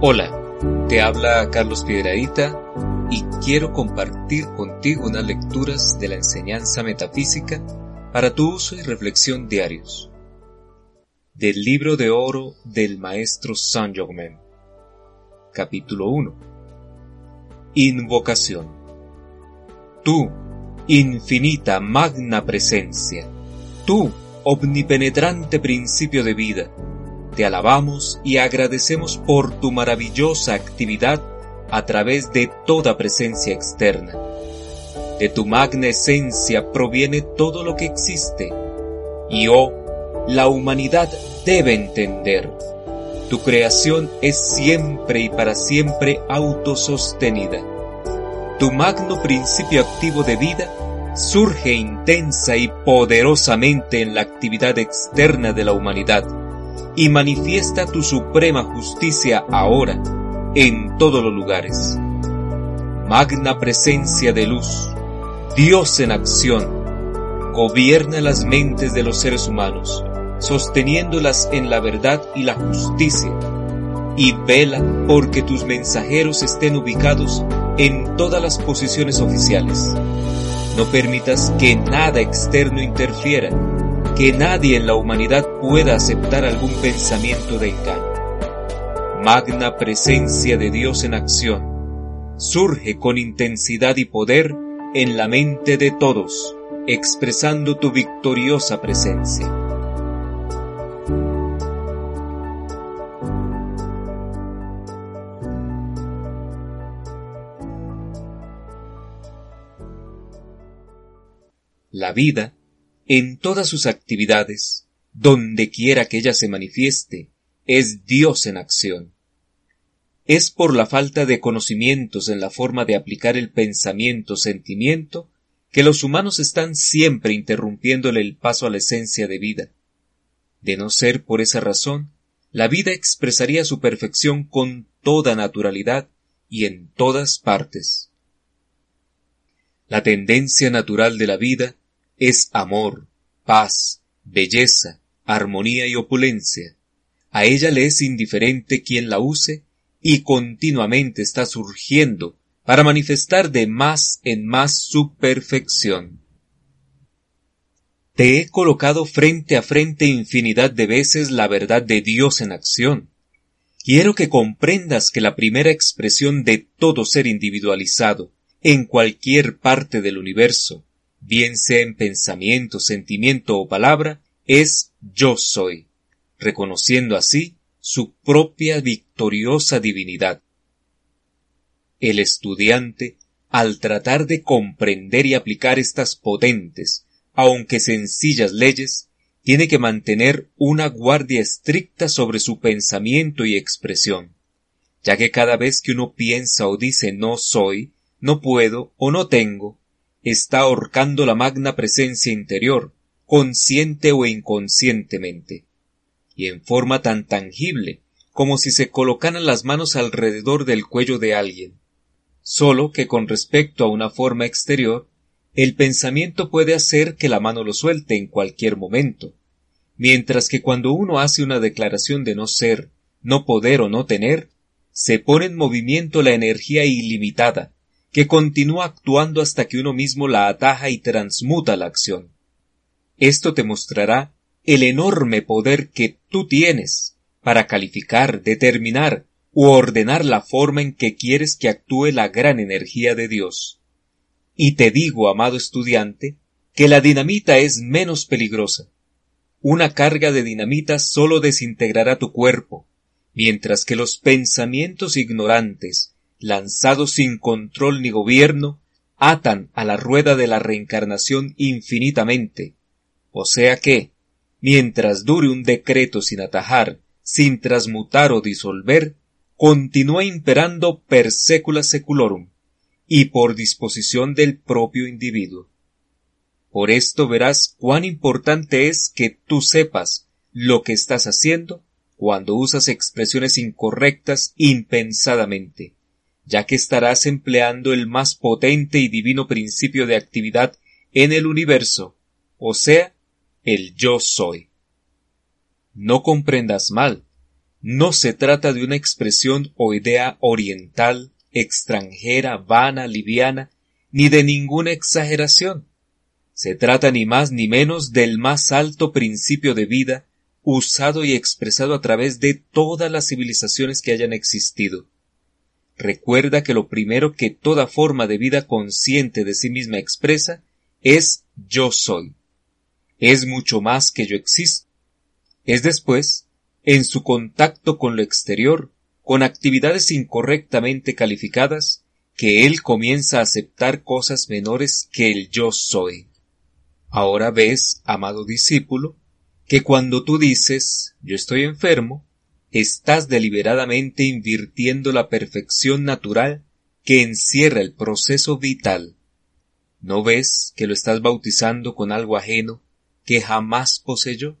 Hola, te habla Carlos Piedradita y quiero compartir contigo unas lecturas de la enseñanza metafísica para tu uso y reflexión diarios. Del libro de oro del maestro Saint Germain. Capítulo 1. Invocación. Tú, infinita magna presencia, tú, omnipenetrante principio de vida, te alabamos y agradecemos por tu maravillosa actividad a través de toda presencia externa. De tu magna esencia proviene todo lo que existe. Y oh, la humanidad debe entender. Tu creación es siempre y para siempre autosostenida. Tu magno principio activo de vida surge intensa y poderosamente en la actividad externa de la humanidad y manifiesta tu suprema justicia ahora, en todos los lugares. Magna presencia de luz, Dios en acción, gobierna las mentes de los seres humanos, sosteniéndolas en la verdad y la justicia, y vela porque tus mensajeros estén ubicados en todas las posiciones oficiales. No permitas que nada externo interfiera que nadie en la humanidad pueda aceptar algún pensamiento de engaño. Magna presencia de Dios en acción, surge con intensidad y poder en la mente de todos, expresando tu victoriosa presencia. La vida en todas sus actividades, donde quiera que ella se manifieste, es Dios en acción. Es por la falta de conocimientos en la forma de aplicar el pensamiento-sentimiento que los humanos están siempre interrumpiéndole el paso a la esencia de vida. De no ser por esa razón, la vida expresaría su perfección con toda naturalidad y en todas partes. La tendencia natural de la vida es amor, paz, belleza, armonía y opulencia. A ella le es indiferente quien la use y continuamente está surgiendo para manifestar de más en más su perfección. Te he colocado frente a frente infinidad de veces la verdad de Dios en acción. Quiero que comprendas que la primera expresión de todo ser individualizado, en cualquier parte del universo, bien sea en pensamiento, sentimiento o palabra, es yo soy, reconociendo así su propia victoriosa divinidad. El estudiante, al tratar de comprender y aplicar estas potentes, aunque sencillas leyes, tiene que mantener una guardia estricta sobre su pensamiento y expresión, ya que cada vez que uno piensa o dice no soy, no puedo o no tengo, está ahorcando la magna presencia interior, consciente o inconscientemente, y en forma tan tangible como si se colocaran las manos alrededor del cuello de alguien. Solo que con respecto a una forma exterior, el pensamiento puede hacer que la mano lo suelte en cualquier momento, mientras que cuando uno hace una declaración de no ser, no poder o no tener, se pone en movimiento la energía ilimitada, que continúa actuando hasta que uno mismo la ataja y transmuta la acción. Esto te mostrará el enorme poder que tú tienes para calificar, determinar u ordenar la forma en que quieres que actúe la gran energía de Dios. Y te digo, amado estudiante, que la dinamita es menos peligrosa. Una carga de dinamita solo desintegrará tu cuerpo, mientras que los pensamientos ignorantes lanzados sin control ni gobierno, atan a la rueda de la reencarnación infinitamente. O sea que, mientras dure un decreto sin atajar, sin transmutar o disolver, continúa imperando per secula seculorum, y por disposición del propio individuo. Por esto verás cuán importante es que tú sepas lo que estás haciendo cuando usas expresiones incorrectas impensadamente ya que estarás empleando el más potente y divino principio de actividad en el universo, o sea, el yo soy. No comprendas mal, no se trata de una expresión o idea oriental, extranjera, vana, liviana, ni de ninguna exageración. Se trata ni más ni menos del más alto principio de vida usado y expresado a través de todas las civilizaciones que hayan existido. Recuerda que lo primero que toda forma de vida consciente de sí misma expresa es yo soy. Es mucho más que yo existo. Es después, en su contacto con lo exterior, con actividades incorrectamente calificadas, que él comienza a aceptar cosas menores que el yo soy. Ahora ves, amado discípulo, que cuando tú dices yo estoy enfermo, estás deliberadamente invirtiendo la perfección natural que encierra el proceso vital. ¿No ves que lo estás bautizando con algo ajeno que jamás poseyó?